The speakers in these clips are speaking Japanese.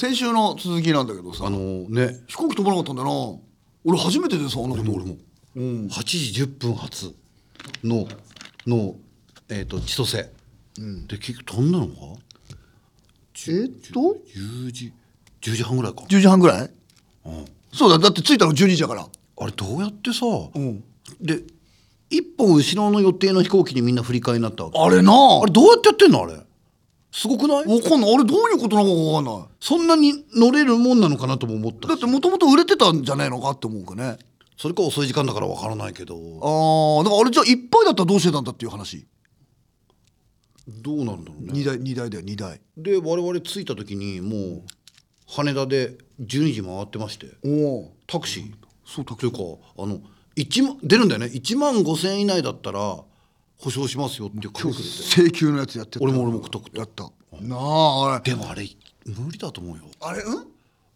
先週の続きなんだけどさあのね飛行機飛ばなかったんだよな。俺初めてでさあんなこと俺も。8時10分発のの、えー、と千歳、で結局飛んだのか？えっと？10時10時半ぐらいか。10時半ぐらい？そうだだって着いたの12時だから。あれどうやってさ、ん。で一本後ろの予定の飛行機にみんな振り替えになったわけ。あれな。あれどうやってやってんのあれ？すごくない？わかんない。あれどういうことなのかわかんない。そんなに乗れるもんなのかなとも思った。だってもともと売れてたんじゃないのかって思うかね。それか遅い時間だからわからないけど。ああだからあれじゃあいっぱいだったらどうしてたんだっていう話。どうなるんだろうね。2台2台だよ2台。で我々着いた時にもう羽田で12時回ってまして。おおタクシー。そうタというかあの1万出るんだよね。1万5千円以内だったら保証しますよっていう書いてくれて。請求のやつやってた。俺も俺も食った食ったやったなああれ。でもあれ無理だと思うよ。あれ？うん？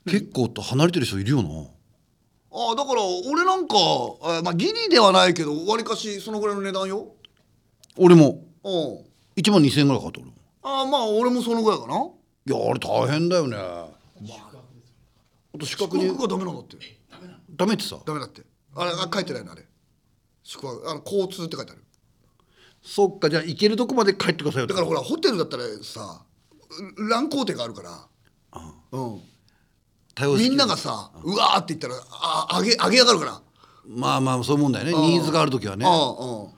結構と離れてる人いるよな。ああだから俺なんか、あまあギリではないけどわりかしそのぐらいの値段よ。俺も。うん。1万2千円ぐらいかかった俺もああまあ俺もそのぐらいかな。いやあれ大変だよね。あ。と資格に。がダメなんだって。ダメってさ。ダメだって。あれあ書いてないのあれ。宿泊あの交通って書いてあるそっかじゃあ行けるとこまで帰ってくださいよだからほらホテルだったらさ乱工程があるから。うん。みんながさうわーって言ったらあ上げ上げ上がるから。まあまあそういうもんだよね。ニーズがある時はね。うんうん。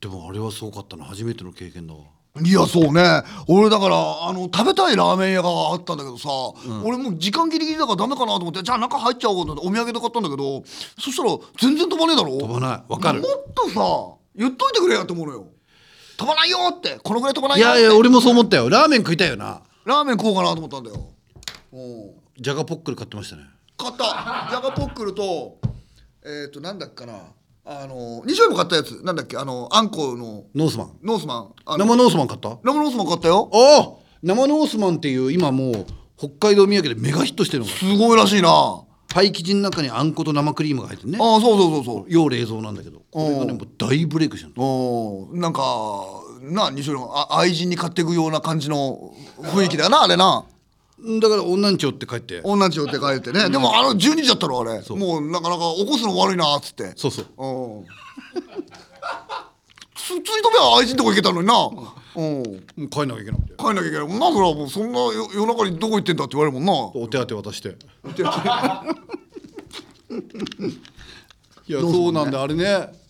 でもあれはすごかったな初めての経験だわ。いやそうね。俺だからあの食べたいラーメン屋があったんだけどさ、俺もう時間ギリギリだからダメかなと思ってじゃあ中入っちゃおうと思ってお土産で買ったんだけどそしたら全然飛ばねえだろ。飛ばない。わかる。もっとさ言っといてくれやって思うのよ飛ばないよってこのぐらい飛ばないよって。いやいや俺もそう思ったよ。ラーメン食いたいよな。ラーメン食おうかなと思ったんだよ。う。んじゃがポックル買ってましたね。買った。ジャガポックルとえっ、となんだっけかな。あの西尾も買ったやつ。なんだっけあのあんこの。ノースマン。ノースマン。あの生ノースマン買った？あ生ノースマン買ったよ。あ生ノースマンっていう今もう北海道土産でメガヒットしてるのが。すごいらしいな。あパイ生地の中にあんこと生クリームが入ってるね。あそうそうそうそう。要冷蔵なんだけど。これがねもう大ブレイクしてるのなんかな西尾のあ愛人に買っていくような感じの雰囲気だよなあれな。だから女んち寄って帰って。女んち寄って帰ってね、でもあの12時だったろあれ。もうなかなか起こすの悪いなっつって。そうそう。うん。つついとべは愛人とこ行けたのになうん。帰んなきゃいけなくて。帰んなきゃいけない。なそれはもうそんなよ夜中にどこ行ってんだって言われるもんな。お手当渡して。いやそうなんだあれね。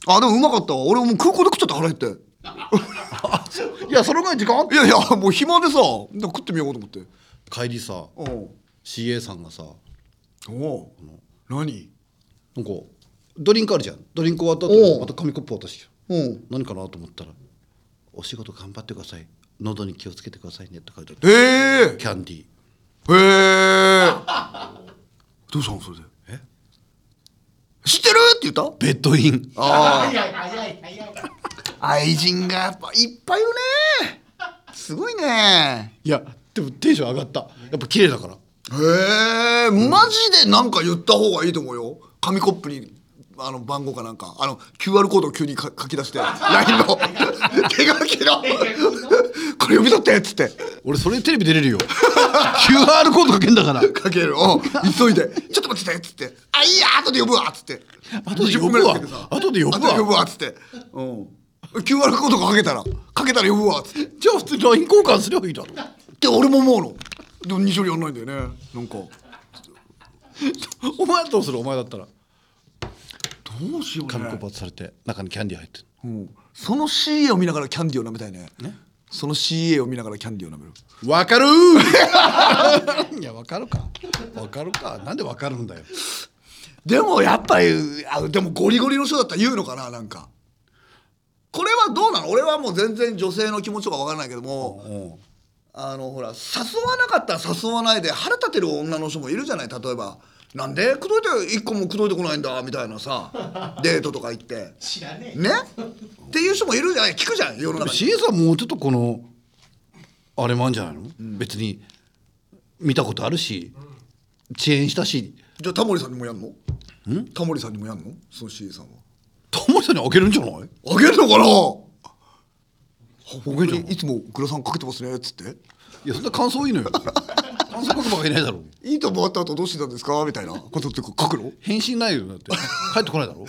あでもうまかったわ。俺もう空港で食っちゃった腹減って。いやそのぐらい時間あっいやいやもう暇でさ。でも食ってみようと思って。帰りさうん。CA さんがさおお何？なんかドリンクあるじゃん。ドリンク終わった後おう。にまた紙コップ渡してうん。何かなと思ったら「お仕事頑張ってください。喉に気をつけてくださいね」って書いて。あっへえ。てキャンディー。へえ。どうしたのそれで？え？知ってる？って言った？ベッドイン。ああ。愛人がいっぱいいるね。すごいね。いやでもテンション上がった。やっぱ綺麗だから。へえ。マジでなんか言った方がいいと思うよ。紙コップにあの番号かなんかあの QR コードを急にか書き出して LINE の。手書きの。これ読み取ってっつって。俺それテレビ出れるよ。QR コードかけんだから。かける。うん急いで「ちょっと待ってて」っつって「あいいや後で呼ぶわ」っつって。後で呼ぶわ。20分ぐらいかけてさ後で呼ぶわ。後で呼ぶわっつって。う。ん QR コードかけたらかけたら呼ぶわっつって。じゃあ普通に LINE 交換すればいいだろ。って俺も思うの。でも二処理やんないんだよね。なんか。お前どうする？お前だったらどうしよう紙コップ渡されて中にキャンディー入ってるうん。その CA を見ながらキャンディーを舐めたいね。その CA を見ながらキャンディーを舐める。わかるー。いやわかるか。わかるか。なんでわかるんだよ。でもやっぱりあでもゴリゴリの人だったら言うのかななんか。これはどうなの？俺はもう全然女性の気持ちとか分からないけどもあのほら誘わなかったら誘わないで腹立てる女の人もいるじゃない？例えば「なんで口説いて一個も口説いてこないんだ」みたいなさ デートとか行って。知らねえね？っていう人もいるじゃない聞くじゃん世の中に。CA さんもうちょっとこのあれもあんじゃないの、別に見たことあるし遅延したし。じゃあタモリさんにもやんの？タモリさんにもやんの？その CA さんは。タモリさんにあげるんじゃない？あげるのかな？あげるじゃんい？つもグラサンかけてますねっつって。いやそんな感想いいのよ 観測ばがいないだろう。いいと思った後どうしてたんですか？みたいなことって書くの？返信ないよだって。帰ってこないだろ。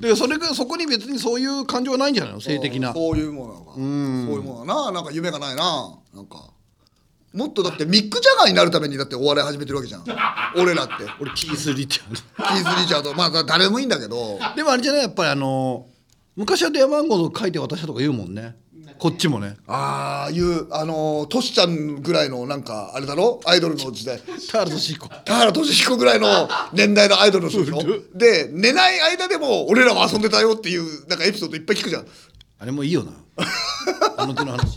でそれがそこに別にそういう感情はないんじゃないの？性的な。そういうものなのかそういうものだな。なんか夢がないな。なんか。もっとだってミック・ジャガーになるためにだってお笑い始めてるわけじゃん。俺らって。俺キース・リチャード。キース・リチャード。まあ誰もいいんだけど。でもあれじゃない？やっぱりあの昔は電話番号書いて渡したとか言うもんねこっちもね。ああいうあのートシちゃんぐらいのなんかあれだろ？アイドルの時代。田原俊彦。田原俊彦ぐらいの 年代のアイドルの人でしょで寝ない間でも俺らは遊んでたよっていうなんかエピソードいっぱい聞くじゃん。あれもいいよな。あの手の話。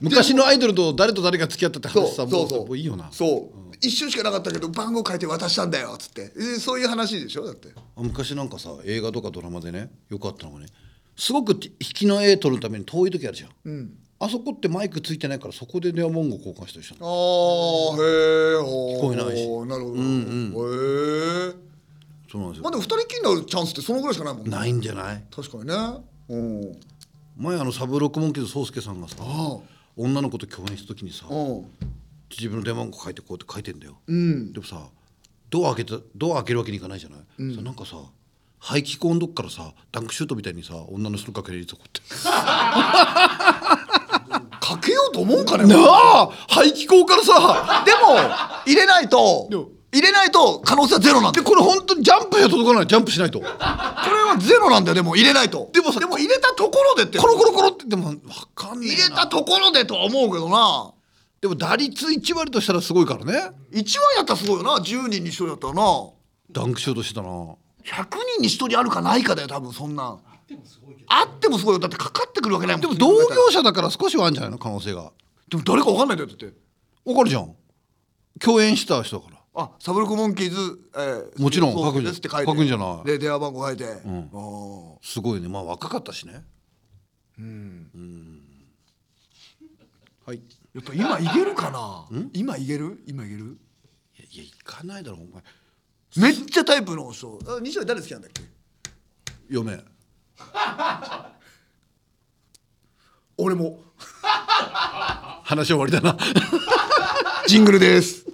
昔のアイドルと誰と誰が付き合ったって話さもそうそう。もういいよな。そう、一瞬しかなかったけど番号書いて渡したんだよっつって。えそういう話でしょ？だって。あ昔なんかさ映画とかドラマでねよくあったのがねすごく引きの絵撮るために遠い時あるじゃん、あそこってマイクついてないからそこで電話番号交換したりしたのああへえ聞こえないし。なるほど、へえそうなんですよ。まあでも二人きりになるチャンスってそのぐらいしかないもんね。ないんじゃない？確かにね。うん前あのサブロックモンキーズ宗介さんがさあ女の子と共演した時にさ自分の電話番号書いてこうやって書いてんだよ、うん。でもさドア開けたドア開けるわけにいかないじゃない、さなんかさ排気口のどっからさダンクシュートみたいにさ女の人かけれるとこって。かけようと思うかねなあ。排気口からさでも入れないと入れないと可能性はゼロなんだよ。でこれ本当にジャンプじゃ届かない。ジャンプしないと。コこれはゼロなんだよでも入れないと。でもさでも入れたところでって。ロコロコロって。でも分かんねえな。入れたところでとは思うけどな。でも打率1割としたらすごいからね。一番やったらすごいよな。10人に1人だったらな。ダンクシュートしてたな100人に1人あるかないかだよ多分そんなん。あってもすごいよ。だってかかってくるわけないもん。でも同業者だから少しはあるんじゃないの可能性がでも誰か分かんないんだよだって。わかるじゃん。共演した人だから。あサブロックモンキーズ、えー、もちろん書くんですって書いて。書くんじゃない。で電話番号書いて、あー。すごいね。まあ若かったしね。はい。やっぱ今いけるかな？今いける？今いける？いやいや行かないだろお前めっちゃタイプの人。あ西尾誰好きなんだっけ？嫁。俺も。話終わりだな。ジングルです。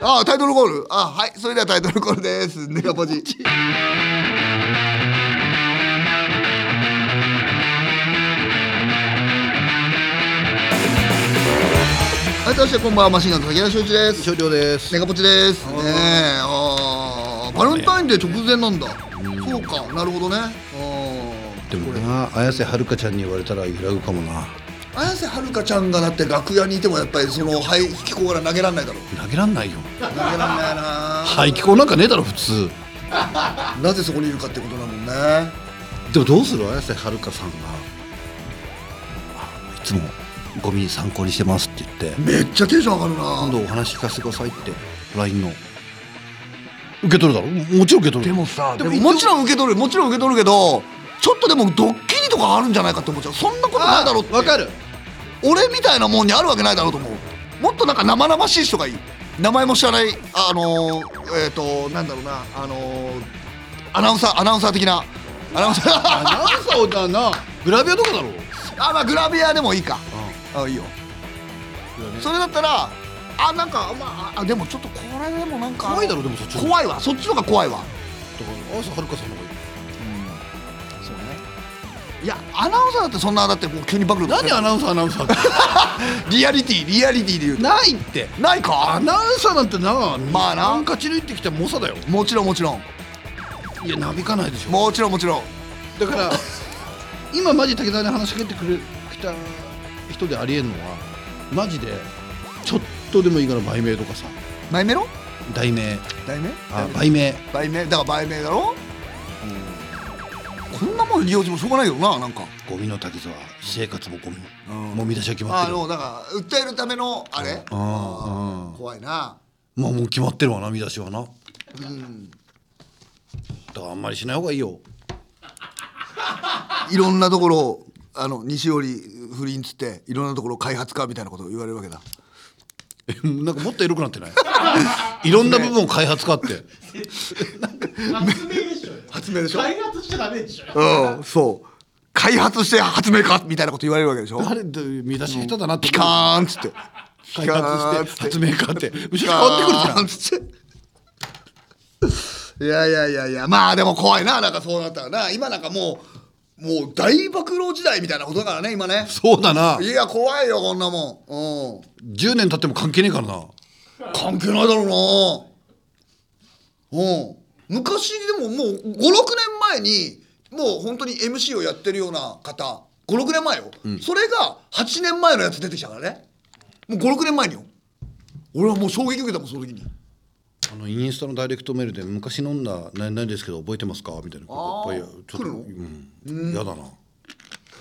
あタイトルコール。あはい。それではタイトルコールです。ネガポジ。はい、そしてこんばんは。マシンガンズ竹田翔一です。終了です。ネガポチです。ねえバレンタインデー直前なんだ。そうか。なるほどね。でもな綾瀬はるかちゃんに言われたら揺らぐかもな。綾瀬はるかちゃんがだって楽屋にいてもやっぱりその排気口から投げらんないだろ投げらんないよ。投げらんないな。排気口なんかねえだろ普通。なぜそこにいるかってことだもんね。でもどうする綾瀬はるかさんが。あいつもゴミ参考にしてますって言って。めっちゃテンション上がるな。今度お話聞かせてくださいって LINE の受け取るだろ？もちろん受け取るでもさででもももちろん受け取るもちろん受け取るけどちょっとでもドッキリとかあるんじゃないかって思っちゃうそんなことないだろうって。わかる。俺みたいなもんにあるわけないだろうと思う。もっとなんか生々しい人がいい。名前も知らないあのー、えっ、ー、となんだろうな。あのー、アナウンサーアナウンサー的な。アナウンサー。アナウンサーだな。グラビアとかだろ？あまあグラビアでもいいか。あいいよ。それだったらあなんかまああでもちょっとこれでもなんか怖いだろでもそっち怖いわ。そっちの方が怖いわ。だから綾瀬はるかさんの方がいい。そうね。いやアナウンサーだってそんなだってもう急に暴露何アナウンサーアナウンサーって？リアリティリアリティで言うとないって。ないか？アナウンサーなんてなまあな。ハンカチ抜いてきた猛者だよ。もちろんもちろんいやなびかないでしょ。もちろんもちろん。だから今マジ武田に話しかけてくれきた人でありえんのはマジでちょっとでもいいから売名と？かさマイメロ題名題名あ売名売名だから売名だろ、うんこんなもん利用してもしょうがないけどななんかゴミの滝沢私生活もゴミ、うんもう見出しは決まってるあのだから訴えるためのあれうんあー怖いなまあもう決まってるわな見出しはなうんだからあんまりしない方がいいよいろんなと？ころあの西織不倫つっていろんなと？ころ開発家みたいなこと？を言われるわけだ なんかもっとエロくなってない？いろんな部分を開発かって。発明でしょ。発明でしょ？開発しちゃダメでしょ。うんそう。開発して発明家みたいなこと言われるわけでしょ？誰？で見出し下手だなってピカーンっつって。開発して発明家って。後ろ変わってくるじゃんつって。いやいやいやいや。まあでも怖いな。なんかそうなったらな。今なんかもうもう大暴露時代みたいなことだからね今ね。そうだな。いや怖いよこんなもん。うん。10年経っても関係ねえからな。関係ないだろうな。うん。昔でももう56年前にもう本当に MC をやってるような方。56年前よ、それが8年前のやつ出てきたからね。もう56年前によ。俺はもう衝撃受けたもんその時にあのインスタのダイレクトメールで昔飲んだ何々ですけど覚えてますか？みたいなあーやっぱりちょっと来るの？うん。やだな。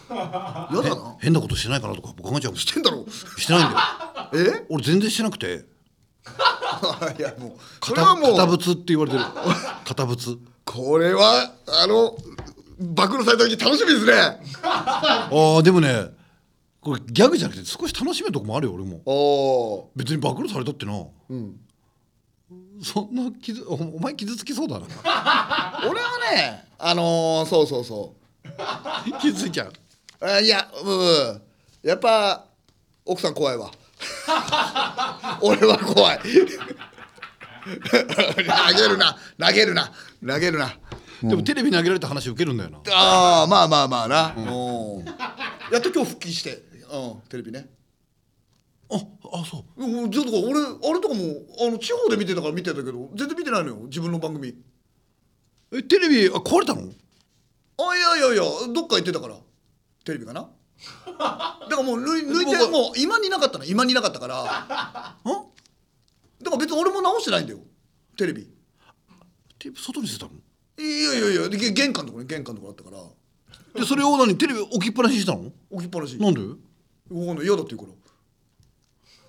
やだな？変なことしてないかなとか考えちゃうしてんだろしてないんだよ。え？俺全然してなくて。いやもう片はもう。片物って言われてる。片物。これはあの暴露された時楽しみですね。ああでもねこれギャグじゃなくて少し楽しめるとこもあるよ俺も。おお別に暴露されたってな、そんな傷おお前傷つきそうだな。俺はねあのー、そうそうそう。傷ついちゃう。あいやうんやっぱ奥さん怖いわ。俺は怖い。投げるな。投げるな。投げるな。でもテレビに投げられた話受けるんだよな。ああまあまあまあな、うん、やっと今日復帰して、うん、テレビねああそう。うんちょっと俺あれとかもあの地方で見てたから見てたけど全然見てないのよ自分の番組。えテレビあ壊れたの？あいやいやいやどっか行ってたから。テレビかな？だからもう抜い抜いて僕もう今になかったの今になかったから。だから別に俺も直してないんだよテレビ。テレビ外にしてたの？いやいやいや玄関のところに玄関のところあったから。でそれを何テレビ置きっぱなしにしたの？置きっぱなし。なんで？わかんない嫌だって言うから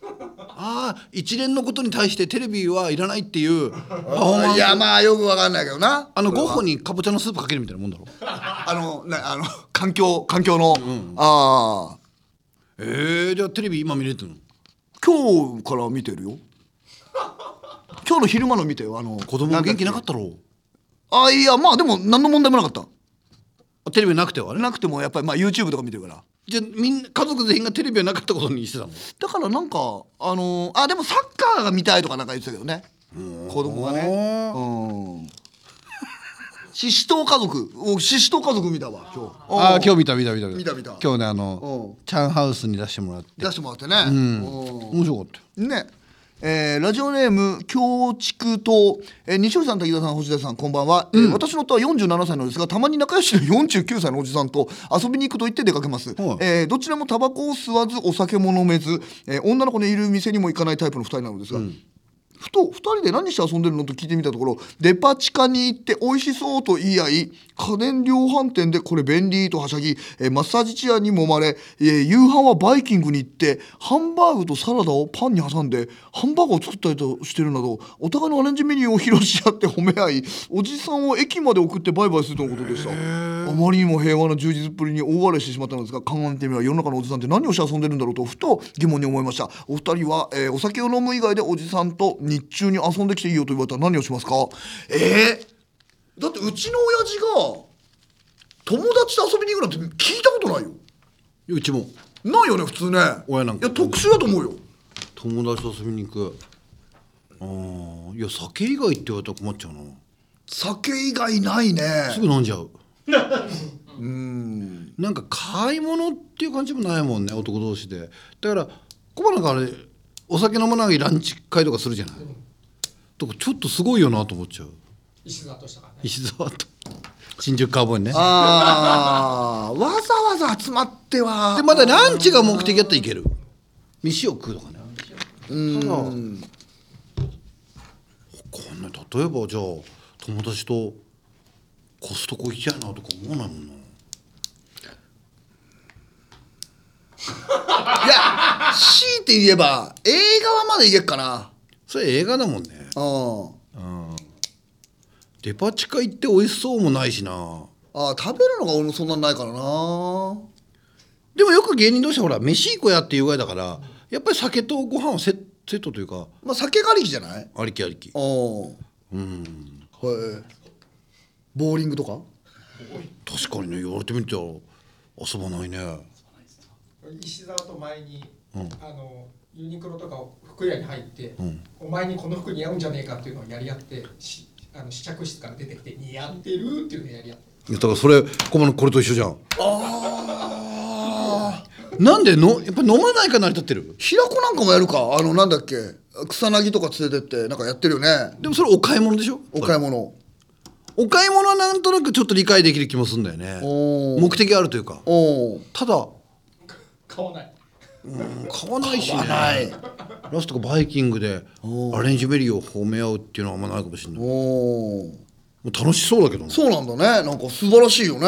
ああ一連のことに対してテレビはいらないっていうパフォーマンス。いやまあよくわかんないけどな。あのゴッホにかぼちゃのスープかけるみたいなもんだろ。あのねあの環境環境の、ああえー、じゃあテレビ今見れてるの？今日から見てるよ。今日の昼間の見てよあの子供元気なかったろ？あいやまあでも何の問題もなかった。あテレビなくてはね。なくてもやっぱりまあ YouTube とか見てるからじゃあみんな家族全員がテレビはなかったことにしてたの？だからなんかあのーあでもサッカーが見たいとかなんか言ってたけどね。子供がね。うん。シシトウ家族。おシシトウ家族見たわ今日。ああ今日日見た見た見た。見た見た。今日ねあのうん。チャンハウスに出してもらって。出してもらってね。うん。うん面白かったよ。ねえーラジオネーム京畜と、えー、西尾さん滝田さん星出さんこんばんは、えー私の夫は47歳のですがたまに仲良しの49歳のおじさんと遊びに行くと言って出かけます、はい。えーどちらもタバコを吸わずお酒も飲めず、えー女の子のいる店にも行かないタイプの2人なのですが、ふと2人で何して遊んでるのと聞いてみたところデパ地下に行って美味しそうと言い合い家電量販店でこれ便利とはしゃぎ、えーマッサージチェアに揉まれ、えー夕飯はバイキングに行ってハンバーグとサラダをパンに挟んでハンバーグを作ったりとしてるなどお互いのアレンジメニューを披露し合って褒め合いおじさんを駅まで送ってバイバイするとのことでした。あまりにも平和な充実っぷりに大笑いしてしまったのですが考えてみれば世の中のおじさんって何をして遊んでるんだろうとふと疑問に思いました。お二人は、えーお酒を飲む以外でおじさんと日中に遊んできていいよと言われたら何をしますか？えー、だってうちの親父が友達と遊びに行くなんて聞いたことないよ。うちも。ないよね普通ね。親なんか。いや特殊だと思うよ。友達と遊びに行く。あーいや酒以外って言われたら困っちゃうな。酒以外ないね。すぐ飲んじゃう。なんか買い物っていう感じもないもんね男同士で。だからコバなんかあれお酒飲まないランチ会とかするじゃない。とかちょっとすごいよなと思っちゃう石沢としたからね。石沢と。新宿カーボーイね。あーわざわざ集まっては。でまだランチが目的だったらいける。飯を食うとかねうん。こんな例えばじゃあ友達とコストコ行きたいなとか思わないもんな。いや強いて言えば映画はまだいけっかな。それ映画だもんね。うんデパ地下行って美味しそうもないしな。あー食べるのが俺もそんなんないからな。でもよく芸人同士はほら飯行こうやっていうぐらいだからやっぱり酒とご飯をセセットというかまあ酒狩りじゃない？ありきありき。うんうん。はいボーリングとか？確かにね言われてみたら遊ばないね。石沢と前に、あのユニクロとか服屋に入って、お前にこの服似合うんじゃねえかっていうのをやり合ってしあの試着室から出てきて似合ってるっていうのをやり合って。いやだからそれこのこれと一緒じゃん。なんでのやっぱ飲まないから成り立ってる？平子なんかもやるか？あのなんだっけ？草薙とか連れてってなんかやってるよね。でもそれお買い物でしょ？お買い物。お買い物はなんとなくちょっと理解できる気もするんだよね。目的あるというか。おおただ。買わない買わないし、ね、ない。ラストがバイキングでアレンジベリーを褒め合うっていうのはあんまないかもしれない。楽しそうだけどね。そうなんだね。なんか素晴らしいよね。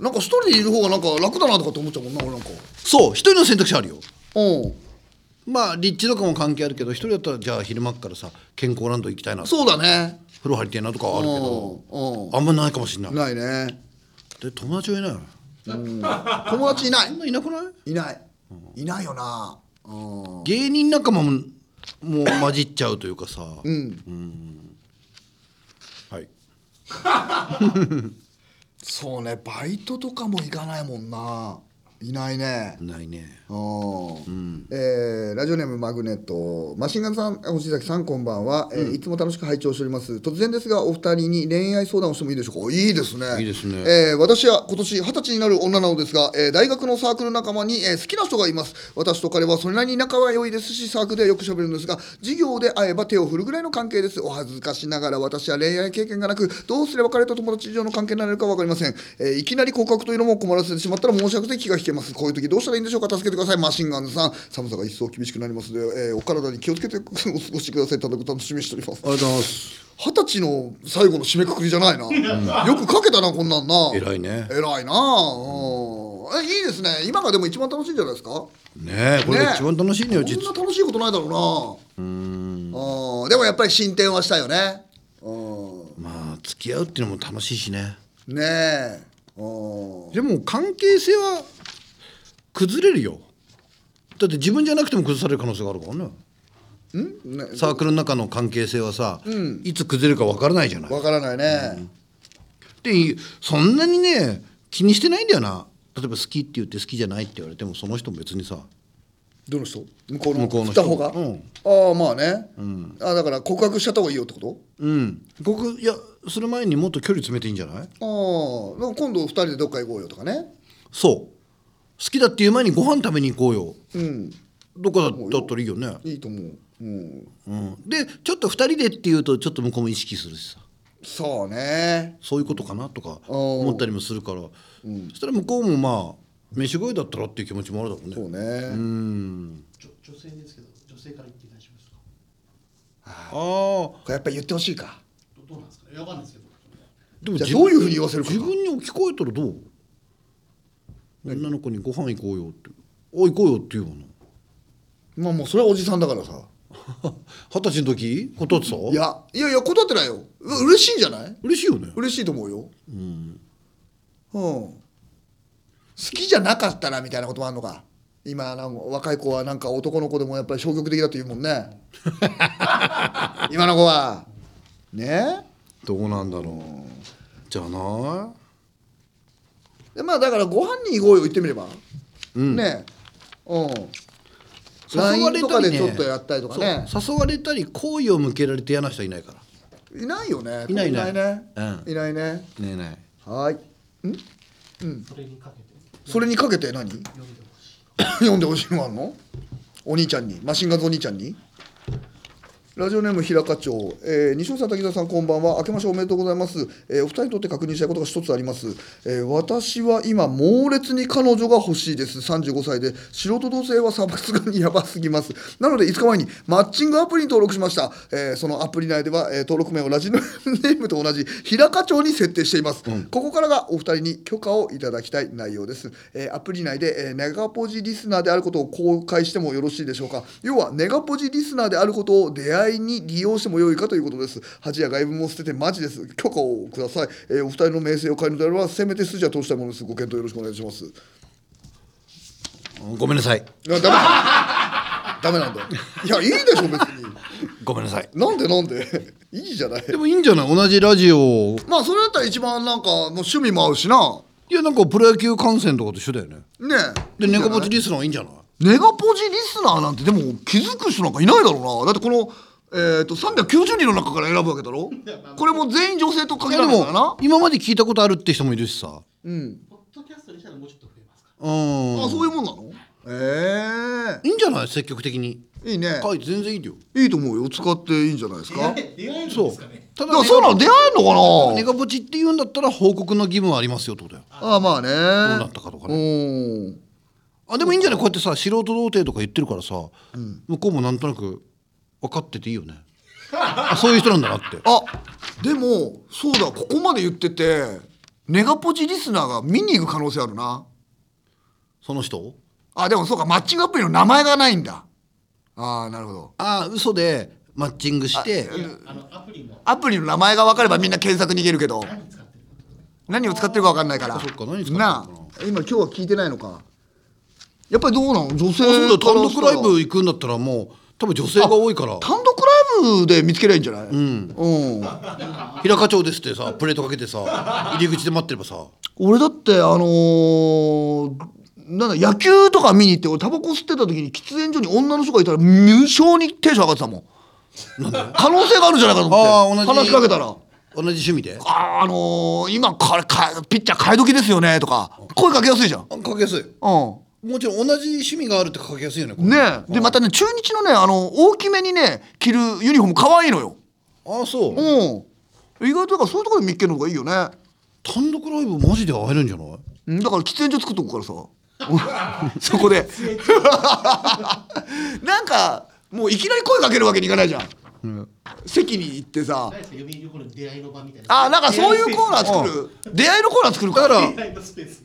なんか一人でいる方がなんか楽だなとかって思っちゃうもんな俺なんか。そう一人の選択肢あるよ。おおまあ立地とかも関係あるけど一人だったらじゃあ昼間っからさ健康ランド行きたいなそうだね。風呂入りたいなとかはあるけどうんう。んあんまないかもしれない。ないね。で友達はいない友達いない。いなくない？いないいないよな。うん。芸人仲間ももう混じっちゃうというかさ、うん。はい。そうねバイトとかも行かないもんないないね。ないね。うん。えーラジオネームマグネット。マシンガンさん星崎さんこんばんは、えーいつも楽しく拝聴しております。突然ですがお二人に恋愛相談をしてもいいでしょうか？いいですね。いいですね。えー私は今年二十歳になる女なのですが、えー大学のサークル仲間に、えー好きな人がいます。私と彼はそれなりに仲は良いですしサークルではよくしゃべるんですが授業で会えば手を振るぐらいの関係です。お恥ずかしながら私は恋愛経験がなくどうすれば彼と友達以上の関係になれるか分かりません、えーいきなり告白というのも困らせてしまったら申し訳ない気が引けます。こういう時どうしたらいいんでしょうか？助けてください。マシンガンズさん。寒さが一層厳しくなりますので、えーお体に気をつけてお過ごしくださいただく楽しみにしております。ありがとうございます。二十歳の最後の締めくくりじゃないな、よくかけたなこんなんな。偉いね。偉いな。うん。えいいですね。今がでも一番楽しいんじゃないですか？ねえこれが一番楽しいのよこ実んな楽しいことないだろうな。うん。でもやっぱり進展はしたよね。うまあ付き合うっていうのも楽しいしね。んねえ。うん。でも関係性は崩れるよ。だって自分じゃなくても崩される可能性があるからね。ん？ね。サークルの中の関係性はさ、いつ崩れるかわからないじゃない。わからないね、でそんなにね気にしてないんだよな。例えば好きって言って好きじゃないって言われてもその人も別にさ。どの人？向こうの？向こうの人。が、うん。ああまあね、あだから告白しちゃった方がいいよってことうん。僕いやする前にもっと距離詰めていいんじゃない？ああ今度二人でどっか行こうよとかね。そう好きだっていう前にご飯食べに行こうよ。うん。どっかだだったらいいよね、いいと思う。うんう。ん、でちょっと2人でっていうとちょっと向こうも意識するしさ。そうね。そういうことかなとか思ったりもするから、そしたら向こうもまあ飯食いだったらっていう気持ちもあるだろうね。そうね、うん。女女性ですけど女性から言って大丈夫ですか？ああこれやっぱり言ってほしいか。どどうなんですかね？わかんないですけど。でもじゃあどういうふうに言わせるか。自分に置き換えたらどう？女の子にご飯行こうよって「お行こうよ」って言うもの。まあもうそれはおじさんだからさ。二十歳の時？断ってた？いやいやいや断ってないよ。う嬉しいんじゃない？嬉しいよね。嬉しいと思うよ。うん、好きじゃなかったらみたいなこともあるのか。今なんか若い子はなんか男の子でもやっぱり消極的だと言うもんね。今の子は。ね？どうなんだろう。じゃあなでまあだからご飯に行こうよ言ってみれば、ねうん。誘わ LINE とかれたりちょっとやったりとかね。そう。誘われたり好意を向けられて嫌な人はいないから。いないよね。いないいないいね、うん。いないね。ねえねはい。それにかけて。それにかけて何？読んでほしい。読んでほしいのあんの？お兄ちゃんに。マシンガンズお兄ちゃんに？ラジオネーム平課長、えー、西尾さん滝沢さんこんばんは。明けましておめでとうございます、えーお二人にとって確認したいことが一つあります、えー私は今猛烈に彼女が欲しいです。35歳で。素人同性はさすがにやばすぎます。なので5日前にマッチングアプリに登録しました、えーそのアプリ内では、えー登録名をラジオネームと同じ平課長に設定しています、ここからがお二人に許可をいただきたい内容です、えーアプリ内で、えーネガポジリスナーであることを公開してもよろしいでしょうか。要はネガポジリスナーであることを出会いに利用してもよいかということです。恥や外部も捨ててマジです。許可をください、えーお二人の名声を変えるのであればせめて筋は通したいものです。ご検討よろしくお願いします。ごめんなさい。ダメダメなんだ。いやいいでしょ別に。ごめんなさい。なんでなんで？いいじゃない。でもいいんじゃない？同じラジオ。をまあそれだったら一番なんかもう趣味も合うしな。いやなんかプロ野球観戦とかと一緒だよね。ねえ。でネガポジリスナーはいいんじゃない？ネガポジリスナーなんてでも気づく人なんかいないだろうな。だってこの、えー、と390人の中から選ぶわけだろ？これも全員女性と限らないからな。も今まで聞いたことあるって人もいるしさ。うん。ポッドキャストにしたらもうちょっと増えますかうん。あそういうもんなの？えいいんじゃない？積極的に。えいいね。はい全然いいよ。いいと思うよ。使っていいんじゃないですか？出会えるんそうですかね。たらそうなの？出会えんのかネガポチって言うんだったら報告の義務はありますよってことだよなあまあね。どうなったかとかね。ねあでもいいんじゃない？こうやってさ素人童貞とか言ってるからさ、向こうもなんとなく分かってていいよね。あそういう人なんだなって。あでもそうだここまで言っててネガポジリスナーが見に行く可能性あるな。その人？あでもそうかマッチングアプリの名前がないんだ。ああなるほど。ああ嘘でマッチングして。アプリの。名前が分かればみんな検索に行けるけど。何を使ってるか分かんないから。そっか何使な。今今日は聞いてないのか。やっぱりどうなの女性単独ライブ行くんだったらもう多分女性が多いから。単独ライブで見つけりゃいいんじゃない？うん、うん、平課長ですってさプレートかけてさ 入り口で待ってればさ。俺だってあのーなんだ野球とか見に行って俺タバコ吸ってた時に喫煙所に女の人がいたら無性にテンション上がってたもん。可能性があるんじゃないかとああ同じ思って話しかけたら。同じ趣味で？あーあのー今これかピッチャー替え時ですよねとか。声かけやすいじゃん。あかけやすい。うん。もちろん同じ趣味があるってかけやすいよねこれねでまたね中日のねあの大きめにね着るユニフォーム可愛いのよ。ああそううん。意外とだからそういうところで見っけるのがいいよね。単独ライブマジで会えるんじゃない？うんだから喫煙所作っとくからさ。そこで。なんかもういきなり声かけるわけにいかないじゃん。席に行ってさ。あなんかそういうコーナー作る。出会いのコーナー作るか。だから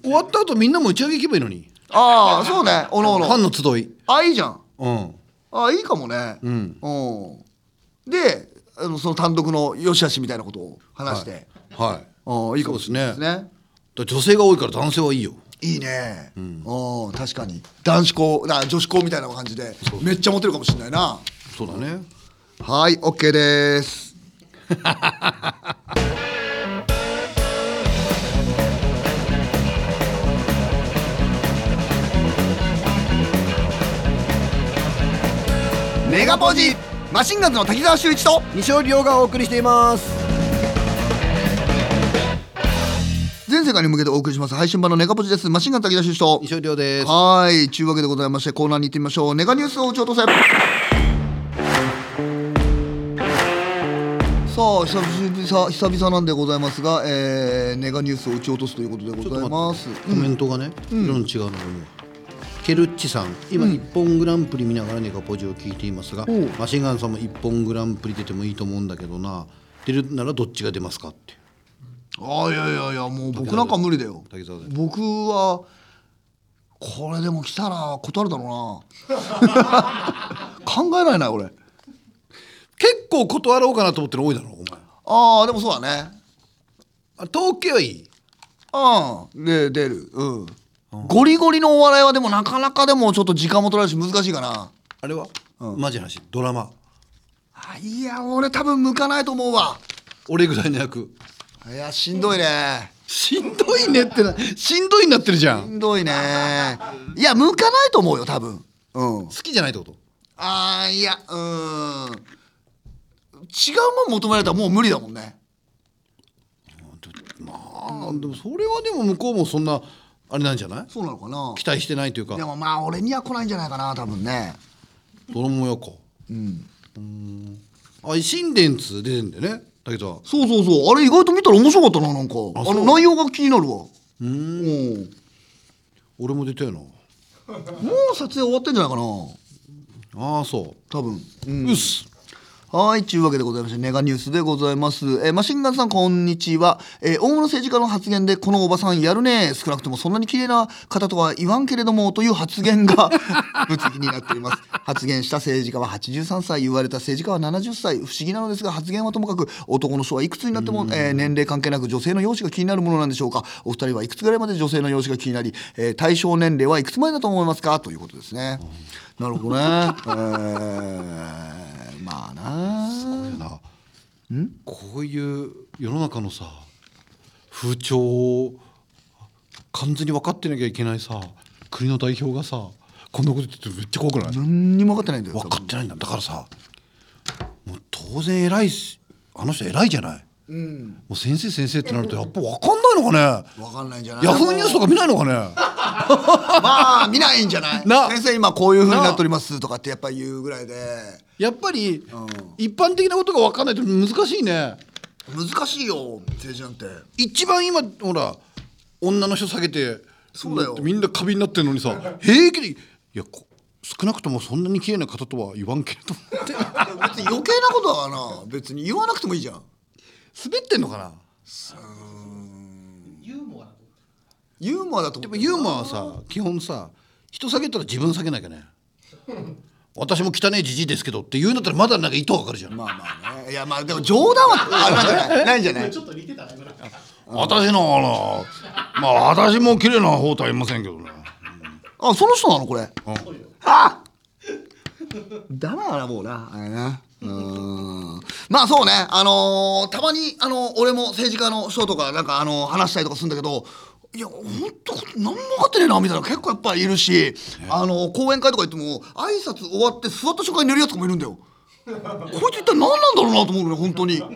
終わった後みんなも打ち上げ行けばいいのにああそうね。おのおファンの。の集いあいいじゃん。うんあいいかもね。うんうん。で、あのその単独の良し悪しみたいなことを話して。はいあいいかもしれないですね。女性が多いから男性はいいよいいね。うん。確かに。男子校、な女子校みたいな感じで、めっちゃモテるかもしれないな。そうだねはい、オッケーです。メガポージ。マシンガンズの滝沢秀一と。西尾亮がお送りしています。全世界に向けてお送りします。配信版のネガポジです。マシンガンズ滝沢秀一と。西尾亮です。はい、ちゅうわけでございましてコーナーに行ってみましょう。ネガニュースを打ち落とせ。さあ久々久々なんでございますが、えー、ネガニュースを打ち落とすということでございます。コメントがね、いろん。な違うのがねケルッチさん今、一本グランプリ見ながらネガポジを聞いていますがおうマシンガンさんも一本グランプリ出てもいいと思うんだけどな出るならどっちが出ますかってああいやいやいやもう僕なんか無理だよ。滝沢で僕はこれでも来たら断るだろうな。考えないな俺。結構断ろうかなと思ってるの多いだろお前ああでもそうだね。あ統計はいいうんで出るうん。ゴリゴリのお笑いはでもなかなかでもちょっと時間も取られるし難しいかな。あれは、マジな話？ドラマ？あいや俺多分向かないと思うわ。俺ぐらいの役。いやしんどいね。しんどいねってなしんどいになってるじゃん。しんどいね。いや向かないと思うよ多分。うん。好きじゃないってこと？あーいやうーん。違うもん求められたらもう無理だもんね。まあでもそれはでも向こうもそんなあれなんじゃない？そうなのかな？期待してないというか。でもまあ俺には来ないんじゃないかな多分ね。ドラマやかうん。あ神殿ツ出てんだよね？だけどそうそうそう。あれ意外と見たら面白かったななんか。あの内容が気になるわ。うーん。うん。俺も出たよな。もう撮影終わってんじゃないかな。ああそ多分。うう、うっすはい、というわけでございまして、ネガニュースでございます。えーマシンガンズさん、こんにちは。えー大物政治家の発言で、このおばさんやるね。少なくともそんなに綺麗な方とは言わんけれども、という発言が 物議になっております。発言した政治家は83歳、言われた政治家は70歳。不思議なのですが、発言はともかく、男の人はいくつになっても、えー年齢関係なく女性の容姿が気になるものなんでしょうか。お二人はいくつぐらいまで女性の容姿が気になり、えー対象年齢はいくつまでだと思いますかということですね。なるほどね。えーまあな。な。こういう世の中のさ風潮を完全に分かってなきゃいけないさ国の代表がさこんなこと言っててめっちゃ怖くない？何にも分かってないんだよ分かってないんだ。だからさもう当然偉いしあの人偉いじゃないうん。もう先生先生ってなるとやっぱ分かんないのかね？分かんないんじゃない？ヤフーニュースとか見ないのかね？まあ見ないんじゃない？な。先生今こういうふうになっておりますとかってやっぱり言うぐらいで。やっぱりん。一般的なことが分かんないと難しいね。難しいよ政治なんて。一番今ほら女の人下げてそうだよ。みんな過敏になってるのにさ平気でいやこ少なくともそんなに綺麗な方とは言わんけれどって。別に余計なことはな別に言わなくてもいいじゃん滑ってんのかな？ユーモアだとユーモアだとでもユーモアはさ基本さ人下げたら自分下げなきゃね。私も汚いじじいですけどって言うんだったらまだなんか意図わかるじゃん、まあまあね。いやまあでも冗談はあなんじゃないないんじゃない？ちょっと似てたね私のあのまあ私も綺麗な方とは言いませんけどね。あその人なのこれ？そうよあだなもうなあれなうん。まあそうね。あのーたまにあの俺も政治家の人とかなんかあの話したりとかするんだけどいや本当何も分かってねえなみたいな結構やっぱりいるし、あの講演会とか行っても挨拶終わって座った瞬間に寝るやつとかもいるんだよ。こいつ一体何なんだろうなと思うのね本当に。2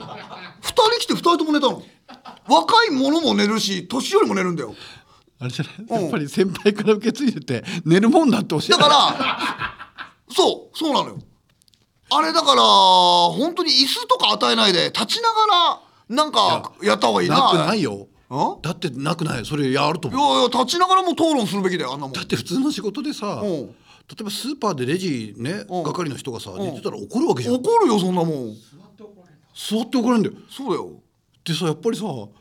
人来て2人とも寝たの。若い者も寝るし年寄りも寝るんだよ。あれじゃない？やっぱり先輩から受け継いでて寝るもんだって教えだから そうそうなのよあれだから本当に椅子とか与えないで立ちながらなんかやった方がいいな。なくないよ。あだってなくない？それやるとい思う。やいや立ちながらも討論するべきだよあんなもん。だって普通の仕事でさうん。例えばスーパーでレジねうん。係の人がさ寝てたら怒るわけじゃん。怒るよそんなもん。座って怒られるんだよ。そうだよ。でさやっぱりさも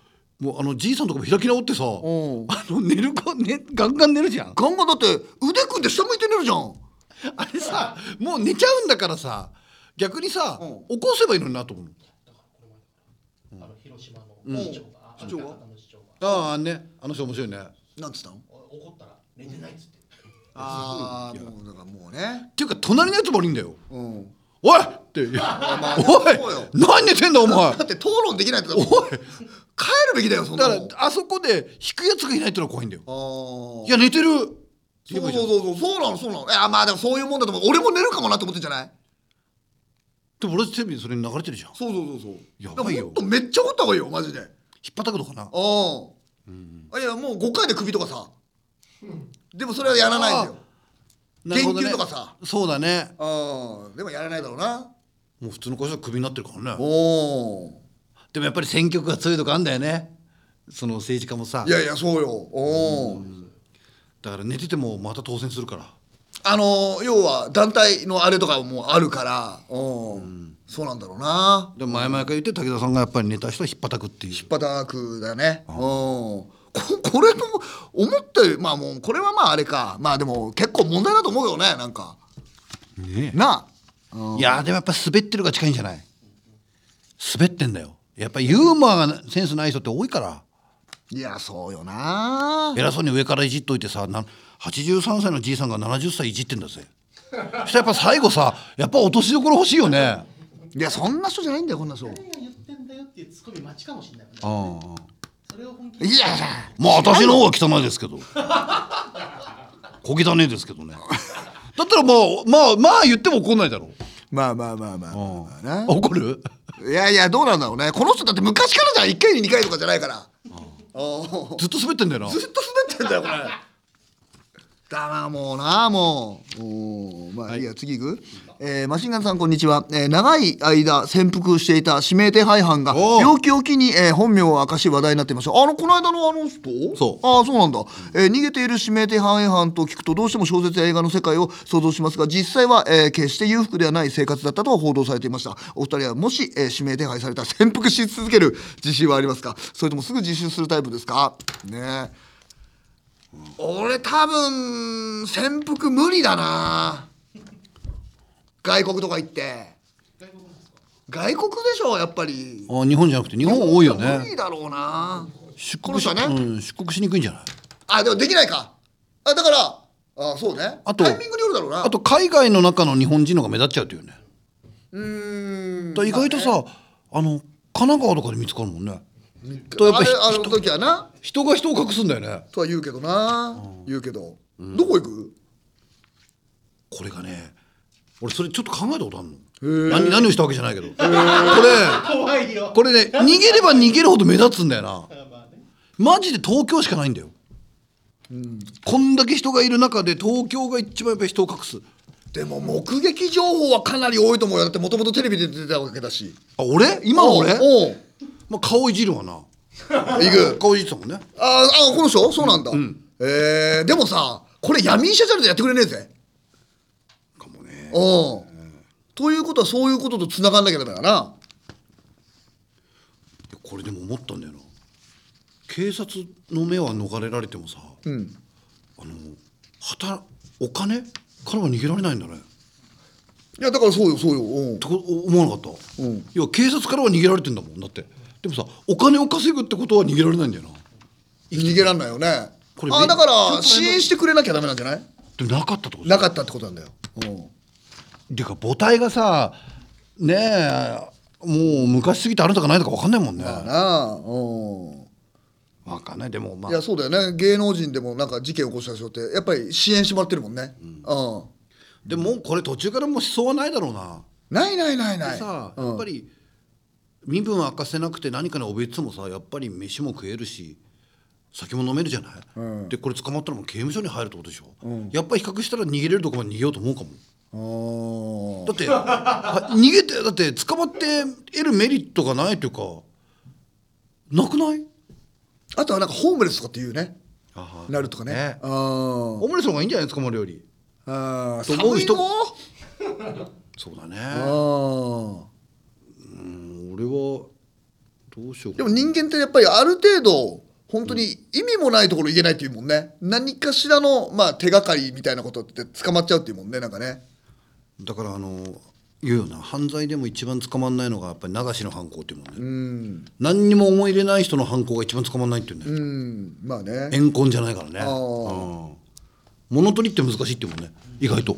うあのじいさんとかも開き直ってさあん。の寝る子、ね、ガンガン寝るじゃん。ガンガンだって腕組んで下向いて寝るじゃん。あれさもう寝ちゃうんだからさ逆にさ、う起こせばいいのになと思う。あの広島の市長が、市長が？あ市長が。ああねあの人面白いね。なんつったの？お怒ったら寝てないっつって。ああもうだからもうね。っていうか隣のやつも悪いんだよ。うん。おい！って おそうよ。い何寝てんだお前！だって討論できないっておい！帰るべきだよそんなだもんからあそこで引くやつがいないってのが怖いんだよ。ああいや寝てる。そうそうそうそう。そうなのそうなの。いやまあでもそういうもんだと思う。俺も寝るかもなって思ってんじゃない？でも俺テレビでそれに流れてるじゃん。そうそうそうそう。やばいよ。でももっとめっちゃ怒った方がいいよマジで。引っ叩くのかな？ああ、いやもう5回で首とかさ。でもそれはやらないんだよ。なるほどね。とかさ。そうだね。うん。でもやらないだろうな。もう普通の会社はクビになってるからね。おおでもやっぱり選挙区が強いとかあんだよね。その政治家もさ。いやいやそうよ。おおだから寝ててもまた当選するからあの要は団体のあれとかもあるからうん。そうなんだろうな。でも前々から言って武田さんがやっぱり寝た人は引っ叩くっていう。引っ叩くだよねうん。ここれも思ってまあもうこれはまああれか。まあでも結構問題だと思うよねなんか。ねなあ。うん。いやでもやっぱ滑ってるが近いんじゃない？滑ってんだよ。やっぱりユーモアがセンスない人って多いから。いやそうよな。偉そうに上からいじっといてさな83歳のじいさんが70歳いじってんだぜ。そしたらやっぱ最後さやっぱ落としどころ欲しいよね。いやそんな人じゃないんだよこんな人。い何が言ってんだよっていうツッコミ待ちかもしれない。ああ。それを本気で。や。まあ私の方は汚いですけど。小汚ねですけどね。だったらまあまあまあ言っても怒んないだろう。まあまあまあまあ。まあな。怒る？いやいやどうなんだろうね。この人だって昔からじゃん。1回に2回とかじゃないから。ずっと滑ってんだよな。ずっと滑ってんだよこれだなもうなもう。おーまあい。いや次行く、えーマシンガンさんこんにちは、えー長い間潜伏していた指名手配犯が病気を機に、えー本名を明かし話題になっていましたあのこの間のあの人？そう。ああそうなんだ、えー逃げている指名手配犯と聞くとどうしても小説や映画の世界を想像しますが実際は、えー決して裕福ではない生活だったと報道されていました。お二人はもし、えー指名手配されたら潜伏し続ける自信はありますか？それともすぐ自首するタイプですか？ね俺多分潜伏無理だな。外国とか行って。外国でしょやっぱり。あ日本じゃなくて日本多いよ無ね理だろうな。出国し,、この人はね。うん、出国しにくいんじゃない？あでもできないか。あだからあそうね。あとタイミングによるだろうな。あと海外の中の日本人の方が目立っちゃうっていうね。うーん。だから意外とさ、あの神奈川とかで見つかるもんねとやっぱりあれあの時はな。人が人を隠すんだよね。とは言うけどな、言うけど、どこ行く？これがね俺それちょっと考えたことあるの。何何をしたわけじゃないけど。これ怖いよ。これね逃げれば逃げるほど目立つんだよな。まあね。マジで東京しかないんだよ、こんだけ人がいる中で東京が一番やっぱり人を隠す。でも目撃情報はかなり多いと思うよ。だってもともとテレビで出てたわけだし。あ俺？今の俺？おうまあ、顔いじるわな。おう行く顔いじってたもんね。ああこの人？そうなんだ、えー、でもさこれ闇医者じゃなくてやってくれねえぜ。かもね。うん。ということはそういうこととつながんなきゃダメだな。これでも思ったんだよな。警察の目は逃れられてもさ、うん。あの働お金？からは逃げられないんだね。いやだからそうよそうよ、うん。ってこ思わなかった、うん。いや警察からは逃げられてんだもんだってでもさお金を稼ぐってことは逃げられないんだよな逃げらんないよね。これあだから支援してくれなきゃダメなんじゃない？でもなかったってこと？なかったってことなんだよ、うん。っていうか母体がさねえもう昔すぎてあるとかないとか分かんないもんね。まあなあうん。分かんない。でもまあ。いやそうだよね。芸能人でもなんか事件起こした人ってやっぱり支援してもらってるもんね。うん、でももうこれ途中からもう思想はないだろうな。ないないないない。でさ、うん。やっぱり身分明かせなくて何かに怯えててもさやっぱり飯も食えるし酒も飲めるじゃない、うん。でこれ捕まったらもう刑務所に入るってことでしょ、やっぱり比較したら逃げれるとこまで逃げようと思うかも。だっては逃げてだって捕まって得るメリットがないというかなくない？あとはなんかホームレスとかっていうね。あなるとかね。ね。あー。ホームレスの方がいいんじゃない捕まるよりあー。と思う人寒いの そうだね。あーうん俺はどうしようかでも人間ってやっぱりある程度本当に意味もないところ行けないっていうもんね。何かしらのまあ手がかりみたいなことって捕まっちゃうっていうもんねなんかね。だからあの言うよな犯罪でも一番捕まんないのがやっぱり流しの犯行っていうもんね、うん。何にも思い入れない人の犯行が一番捕まんないっていうんだよ、うん。まあね。怨恨じゃないからね。あー。うん。物取りって難しいっていうもんね。意外と。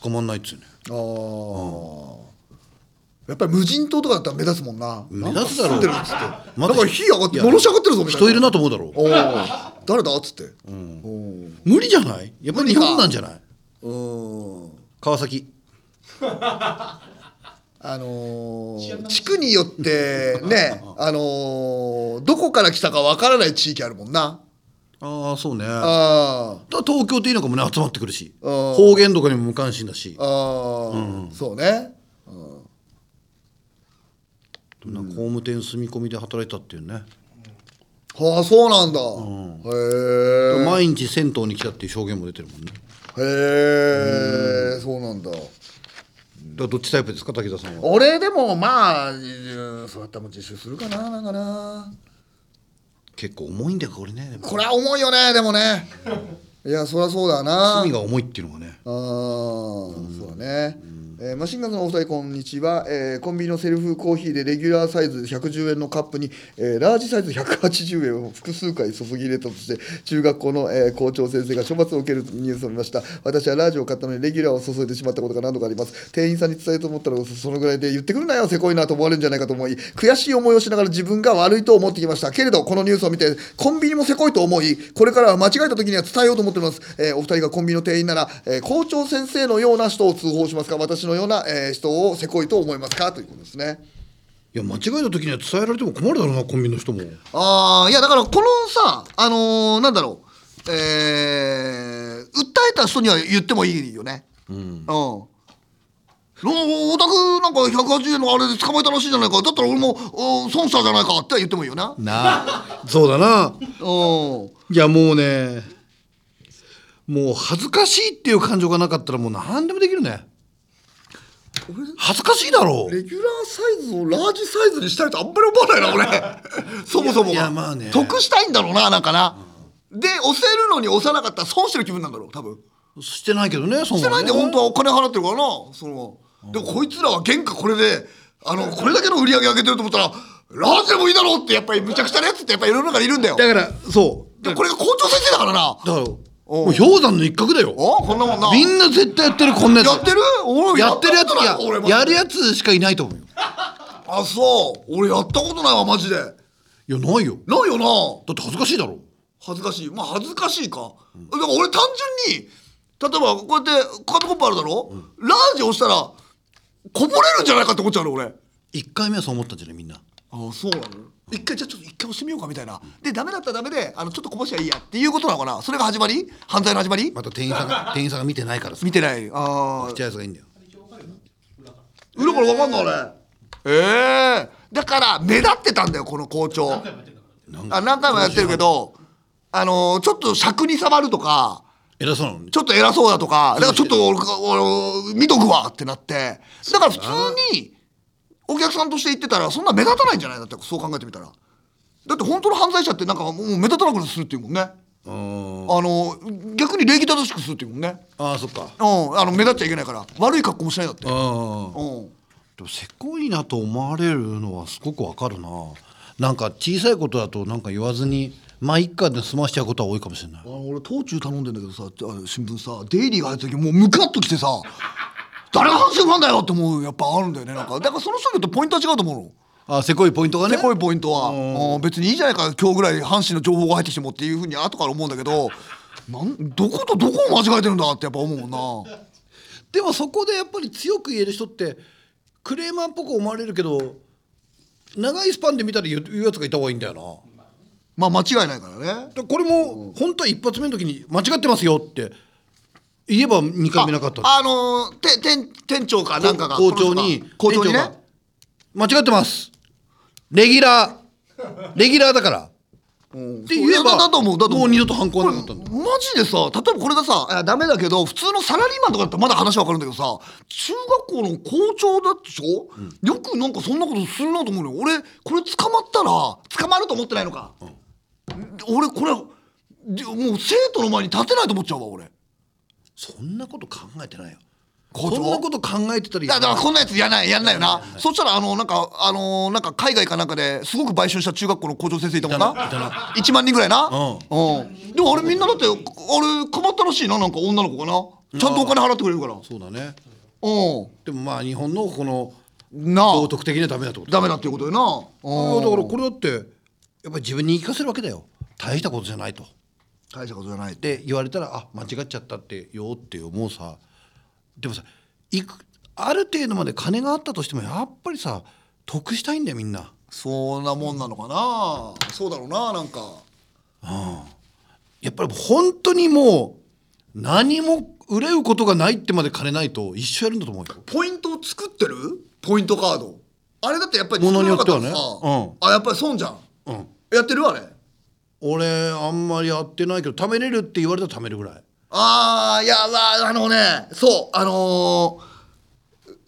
捕まんないっつうね。ああやっぱり無人島とかだったら目立つもんな。目立つだろう。なんか火上がって。のろし上がってるぞみたいな。人いるなと思うだろう。誰だっつって。うん。無理じゃない？やっぱり日本なんじゃない？うん川崎。あのー地区によってねあのーどこから来たかわからない地域あるもんな。ああそうね。あ東京っていいのかもね集まってくるし。うん方言とかにも無関心だし。あー、そうねな工務店住み込みで働いてたっていうね。はあそうなんだ、へえ。毎日銭湯に来たっていう証言も出てるもんね。へえ。そうなんだ。どっちタイプですか滝田さんは？俺でもまあうんそうやったらもう自首するかななんかな。結構重いんだよこれね。これは重いよねでもね。いやそりゃそうだな。罪が重いっていうのがね。ああ、そうだね。えーマシンガンズのお二人こんにちは、えーコンビニのセルフコーヒーでレギュラーサイズ110円のカップに、えーラージサイズ180円を複数回注ぎ入れたとして中学校の、えー校長先生が処罰を受けるニュースを見ました。私はラージを買ったのにレギュラーを注いでしまったことが何度かあります。店員さんに伝えようと思ったらそのぐらいで言ってくるなよせこいなと思われるんじゃないかと思い悔しい思いをしながら自分が悪いと思ってきました。けれどこのニュースを見てコンビニもせこいと思いこれからは間違えた時には伝えようと思っています、えーお二人がコンビニの店員なら、えー校長先生のような人を通報しますか私のような、えー人をせこいと思いますか？ということですね。いや間違えた時には伝えられても困るだろうなコンビニの人も。ああいやだからこのさあのーなんだろうえー、訴えた人には言ってもいいよね。うん、おお宅なんか180円のあれで捕まえたらしいじゃないか。だったら俺もお損したじゃないかって言ってもいいよな。なあ。そうだな。うん。いやもうねもう恥ずかしいっていう感情がなかったらもう何でもできるね恥ずかしいだろ。うレギュラーサイズをラージサイズにしたいとあんまり思わないな俺。そもそもが。まあね。得したいんだろうななんかな、で押せるのに押さなかったら損してる気分なんだろう多分。してないけどねそしてないんで本当はお金払ってるからなその。でもこいつらは原価これであのこれだけの売り上げ上げてると思ったらラージでもいいだろうってやっぱりむちゃくちゃなやつってやっぱり世の中にいるんだよ。だからそう。でもこれが校長先生だからな。だからもう氷山の一角だよ。おこんなもんな。みんな絶対やってるこんなやつ。やってる？俺やってるやつややるやつしかいないと思うよ。あそう。俺やったことないわマジで。いやないよ。ないよな。だって恥ずかしいだろ。恥ずかしい。まあ恥ずかしいか、だから俺単純に例えばこうやって紙コップあるだろ、ラージ押したらこぼれるんじゃないかって思っちゃうの俺。1回目はそう思ったんじゃないみんなああそうなの？一回じゃあちょっと一回押してみようかみたいな。でダメだったらダメであのちょっとこぼしゃいいやっていうことなのかな？それが始まり？犯罪の始まり？また店員さんが 店員さんが見てないからさ。見てない。ああちっちゃいやつがいいんだよ。裏から分かんない俺ええだから目立ってたんだよこの校長。何回もやってんだから。あ何回もやってるけどあのーちょっと尺に触るとか偉そうなのに。ちょっと偉そうだとかだからちょっと俺俺見とくわってなって。だから普通にお客さんとして言ってたらそんな目立たないんじゃない？だってそう考えてみたら。だって本当の犯罪者ってなんかもう目立たなくするっていうもんね。うん。あの逆に礼儀正しくするっていうもんね。ああそっか。うん。あの目立っちゃいけないから。悪い格好もしないんだって。うん。うん。でもせこいなと思われるのはすごくわかるな。なんか小さいことだとなんか言わずにまあ一家で済ましちゃうことは多いかもしれない。俺東中頼んでんだけどさ新聞さデイリーが入った時もうムカッときてさ誰が阪神ファンだよって思うやっぱあるんだよねなんか。だからその人によってポイントは違うと思うの。あせこいポイントがね。せこいポイントは、うん。別にいいじゃないか今日ぐらい阪神の情報が入ってきてもっていうふうに後から思うんだけどなんどことどこを間違えてるんだってやっぱ思うもんな。でもそこでやっぱり強く言える人ってクレーマーっぽく思われるけど長いスパンで見たら言うやつがいた方がいいんだよな。まあ間違いないからね。でこれも本当は一発目の時に間違ってますよって言えば2回目なかったああのーて店店長かなんかが。校長に校長にね。間違ってます。レギュラー。レギュラーだから。うん。って言えばだだと思うだともう二度と犯行はなかったんだ。マジでさ例えばこれがさあダメだけど普通のサラリーマンとかだったらまだ話わかるんだけどさ中学校の校長だでしょ、よくなんかそんなことするなと思うのよ。俺これ捕まったら捕まると思ってないのか、俺これでもう生徒の前に立てないと思っちゃうわ俺そんなこと考えてないよ。そんなこと考えてたらいやだからこんなやつやんないやんないよなそしたらあのなんかあのーなんか海外かなんかですごく買収した中学校の校長先生いたもんな。1万人ぐらいな。うん。でもあれみんなだってあれかまったらしいななんか女の子がな。ちゃんとお金払ってくれるから。そうだね。うでもまあ日本のこのんなあ。道徳的にはダメだってこと。ダメだっていうことよな。うん。だからこれだってやっぱり自分に言い聞かせるわけだよ。大したことじゃないと大したことじゃないで言われたらあ間違っちゃったってよって思うさ。でもさいくある程度まで金があったとしてもやっぱりさ得したいんだよみんな。そんなもんなのかな。そうだろうななんか。やっぱり本当にもう何も憂うことがないってまで金ないと一緒やるんだと思うよ。ポイントを作ってる？ポイントカード。あれだってやっぱりものによってはね。うん。あやっぱり損じゃん。うん。やってる？あれ俺あんまりやってないけど貯めれるって言われたら貯めるぐらい。ああいやまああのねそうあのー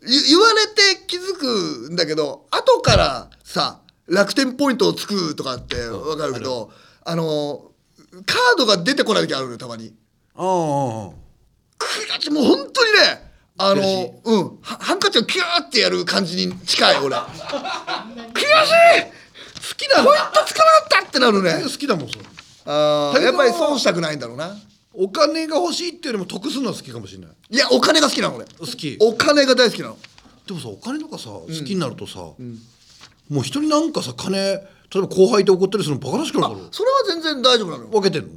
ゆ言われて気づくんだけど後からさ楽天ポイントをつくとかって分かるけどあのーカードが出てこない時あるのよたまに。ああ悔しいもう本当にねあの悔しい。うんはハンカチをキューってやる感じに近い俺。悔しい好きだ。ポイントつかなかったってなるね。好きだもんそれ。あーやっぱり損したくないんだろうな。お金が欲しいっていうよりも得するのは好きかもしれない。いやお金が好きなの俺。好き。お金が大好きなの。でもさお金とかさ好きになるとさ、もう人になんかさ金例えば後輩で怒ったりするのバカらしくなるだろ。それは全然大丈夫なのよ。分けてんの？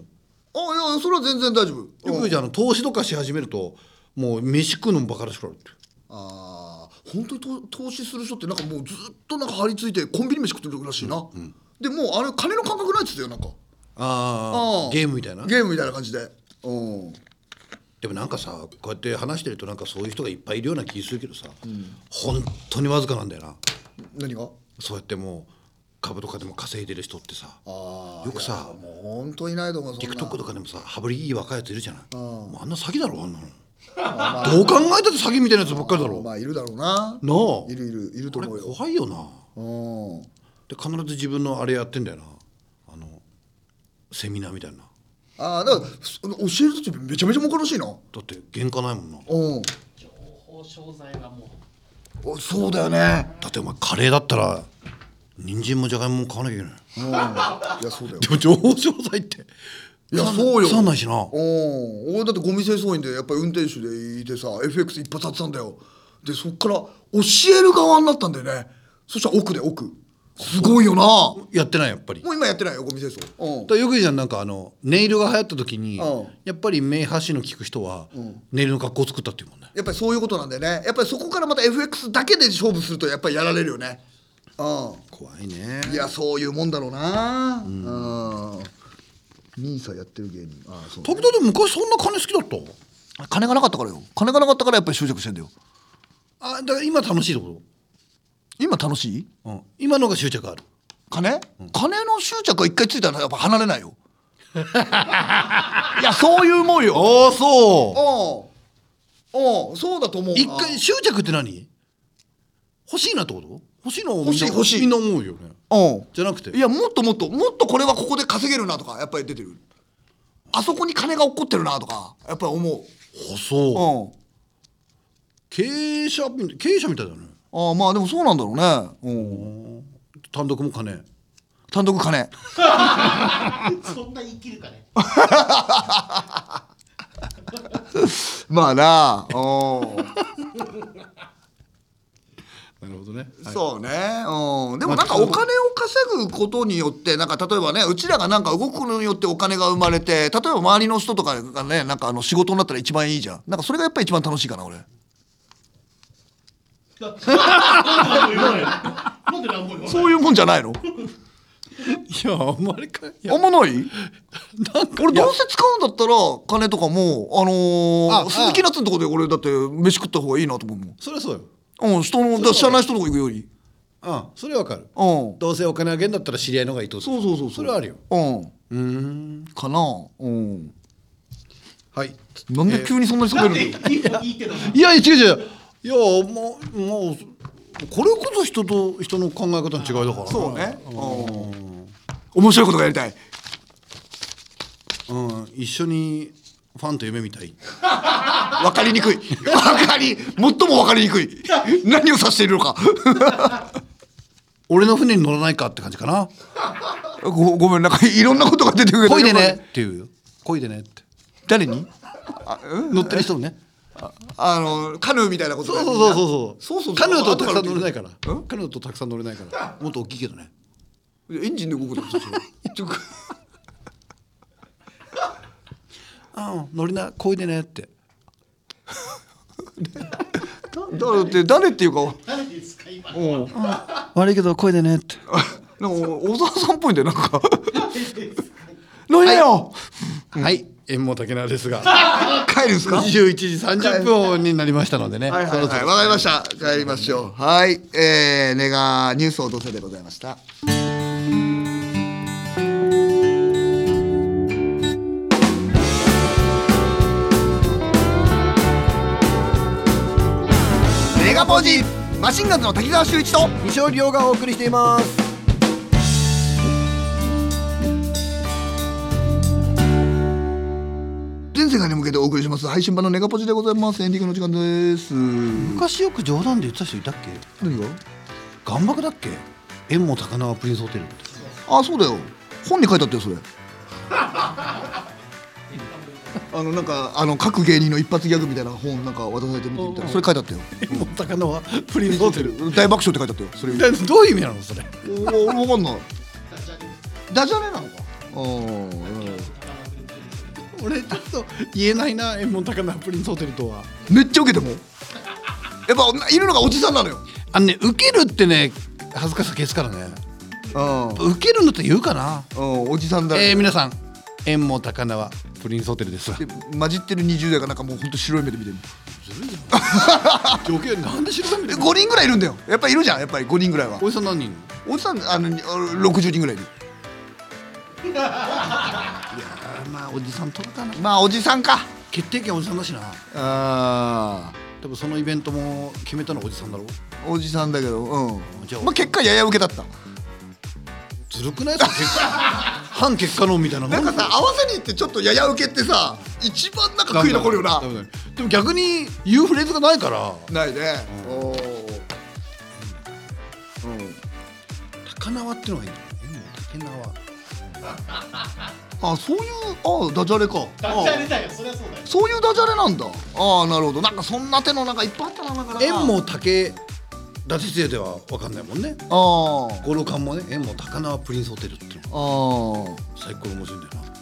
あいやそれは全然大丈夫。よくじゃんあの投資とかし始めるともう飯食うのもバカらしくなるって。ああ本当にと投資する人ってなんかもうずっとなんか張り付いてコンビニ飯食ってるらしいな、でもうあれ金の感覚ないっつってよなんか。ああ。ゲームみたいな。ゲームみたいな感じで。うん。でもなんかさこうやって話してるとなんかそういう人がいっぱいいるような気するけどさ、本当にわずかなんだよな。何が？そうやってもう株とかでも稼いでる人ってさよくさもう本当いないと思う TikTok とかでもさ羽振りいい若いやついるじゃない。あんな詐欺だろあんなのどう考えたって詐欺みたいなやつばっかりだろ。まあいるだろうな。なあ。いるいるいると思うよ。怖いよな。うん。で必ず自分のあれやってんだよな。あのセミナーみたいな。ああだからそ教える人ってめちゃめちゃ儲かるらしいな。だって原価ないもんな。うん。情報商材がもおそうだよね。だってお前カレーだったら人参もじゃがいもも買わなきゃいけない。うん。いやそうだよ。でも情報商材っていやそうよ。腐んないしな。うん。俺だってゴミ清掃員でやっぱり運転手でいてさ FX 一発当てたんだよ。でそっから教える側になったんだよね。そしたら奥で奥。すごいよな。もやってないやっぱり。う今やってないよゴミ清掃。うん。らよく言うじゃんなんかあのネイルが流行った時にうん。やっぱり目端の利く人はネイルの格好を作ったっていうもんね。やっぱりそういうことなんだよね。やっぱりそこからまた FX だけで勝負するとやっぱりやられるよね。う怖いね。んいやそういうもんだろうな。うんミーサやってる芸人。ああそう時々昔そんな金好きだった？金がなかったからよ。金がなかったからやっぱり執着してんだよ。あだから今楽しいってこ今楽しい？と、うん、今のが執着ある。金、金の執着が一回ついたらやっぱ離れないよ。いやそういうもんよ。ああそう。んう。んそうだと思うな。一回執着って何？欲しいなってこと？欲しいの欲しい欲しい。みんな思うよねうん。じゃなくて？いやもっともっともっとこれはここで稼げるなとかやっぱり出てる。あそこに金が落っこってるなとかやっぱり思う。あそう。うん。経営者み経営者みたいだね。ああまあでもそうなんだろうね、うん、単独も金。単独金。そんな生きるかね。まあなうんなるほどね。そうね、うん、でもなんかお金を稼ぐことによってなんか例えばねうちらがなんか動くのによってお金が生まれて例えば周りの人とかがねなんかあの仕事になったら一番いいじゃん。なんかそれがやっぱり一番楽しいかな俺。そういうもんじゃないの？いやあんまりかあんまない？なんか俺どうせ使うんだったら金とかもあのーあ鈴木夏のとこで俺だって飯食った方がいいなと思うもん。そりゃそうようん、人のだ知らない人のとこ行くより。うんそれはわかる。うん。どうせお金あげんだったら知り合いの方がいいってことそうそうそう。それはあるよ。うん。うーん。かな。うん。はい。なんで急にそんなに喋るの？いいのいいけどいや違う違う。いやもうもうこれこそ人と人の考え方の違いだから。なそうね。うん。面白いことがやりたい。うん。一緒にファンと夢みたい。分かりにくい。分かり最も分かりにくい。何を指しているのか。俺の船に乗らないかって感じかな。ごごめんなんかいろんなことが出てくる漕いでね。っていうよ。漕いでねって。誰に？乗ってる人もね。あのカヌーみたいなことそうそうそうそうそう。そうカヌーとたくさん乗れないから。ん？カヌーとたくさん乗れないから。もっと大きいけどね。エンジンで動くでしょそれちょうん乗りな漕いでねって。誰って誰っていうか。誰ですか今うん。悪いけど漕いでねって。なんか小沢さんっぽいんだよなんか。乗りなよ。はい。縁も竹縄ですが。帰るんすか？21時30分になりましたのでね。はいはいわかりました。帰りましょう。はい、えー、ネガニュースをどうせでございました。ネガポジ。マシンガンズの滝沢秀一と。西尾亮がお送りしています。全世界に向けてお送りします。配信版のネガポジでございます。エンディングの時間です。昔よく冗談で言ってた人いたっけ？何が？岩幕だっけ？縁も高輪プリンスホテルあそうだよ。本に書いてあったよそれあのなんかあの各芸人の一発ギャグみたいな本なんか渡されてみてみたいなそれ書いてあったよ。縁も高輪プリンスホテル。大爆笑って書いてあったよそれ。だどういう意味なのそれ？おおわかんない。ダジャレなのか？うん俺ちょっと言えないな縁も高輪プリンスホテルとは。めっちゃウケても。やっぱいるのがおじさんなのよ。あのね受けるってね恥ずかしさ消すからね。うん受けるのって言うかな。うんおじさんだえー、皆さん縁も高輪プリンスホテルですわ。で混じってる20代がなんかもうほんと白い目で見てる。余計なんで白髪で5人ぐらいいるんだよ。やっぱいるじゃんやっぱり5人ぐらいは。おじさん何人？おじさんあの60人ぐらいいる。まあおじさん取るかな。まあおじさんか。決定権おじさんだしな。あ多分そのイベントも決めたのおじさんだろ？ーおじさんだけどうん。じゃあまあ結果やや受けだったずるくない？ですか結果反結果論みたいななんかさ合わせに行ってちょっとやや受けってさ一番なんか悔い残るよな。でも逆に言うフレーズがないから。ないね。おーうん。高輪ってのがいいんだよ縁も高あそういうあダジャレか。ダジャレだよ。そりゃそうだよ。そういうダジャレなんだ。ああなるほど。なんかそんな手のなんかいっぱいあったななんかな輪縁も竹伊達製では分かんないもんね。あこの館もね縁も高輪プリンスホテルっていうの。ああ。最高に面白いんだよな。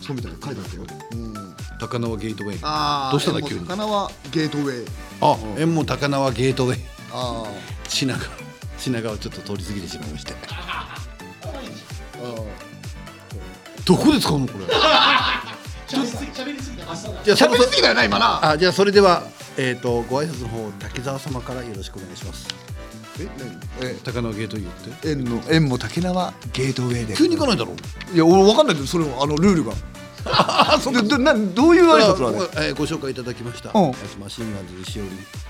そうみたいな書いてあったよ、うん、高輪ゲートウェイ。ああどうしたんだ急に魚はゲートウェイ。あ縁も高輪ゲートウェイ。あ品川品川ちょっと通り過ぎてしまいまして。どこで使うのこれ 喋りすぎだよな今な。あじゃあそれではえっ、とご挨拶の方竹澤様からよろしくお願いします。え何？え高輪ゲートウェイって？縁の縁も竹縄ゲートウェイで。急に行かないだろ。いや俺分かんないんだよそれあのルールが。あ そででなどういう挨拶なの？えーご紹介いただきました、うん。えーマシンガンズ西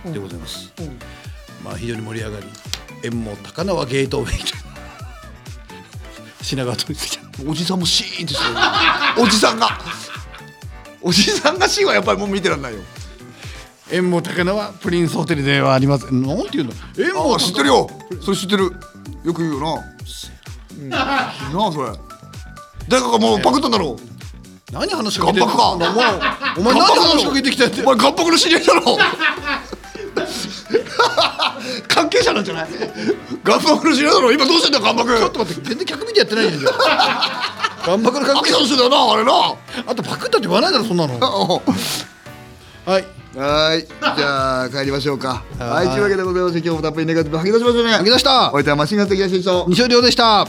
織でございます、まあ非常に盛り上がり。縁も高輪ゲートウェイと 品川通りおじさんもシーンってしてる。おじさんが。おじさんがシーンはやっぱりもう見てらんないよ縁も高輪プリンスホテルではありません。なんていうの縁あもあ知ってるよ。それ知ってる。よく言うよな、うん、なあそれ。誰かがもうパクったんだろ何話しかけてんの？お前お前何話しかけてきたんだよお前岩白の知り合いだろ。関係者なんじゃない？岩白の知り合いだろ。今どうしてんだよ岩白ちょっと待って全然客見てやってないん。頑張る関係アクションしてたよなあれな。あとパクったって言わないだろそんなの。はいはい。じゃあ帰りましょうか。はい。というわけでございまして今日もたっぷりネガティブ吐き出しましたね。吐き出した。お相手はマシンガン的な人西尾亮でした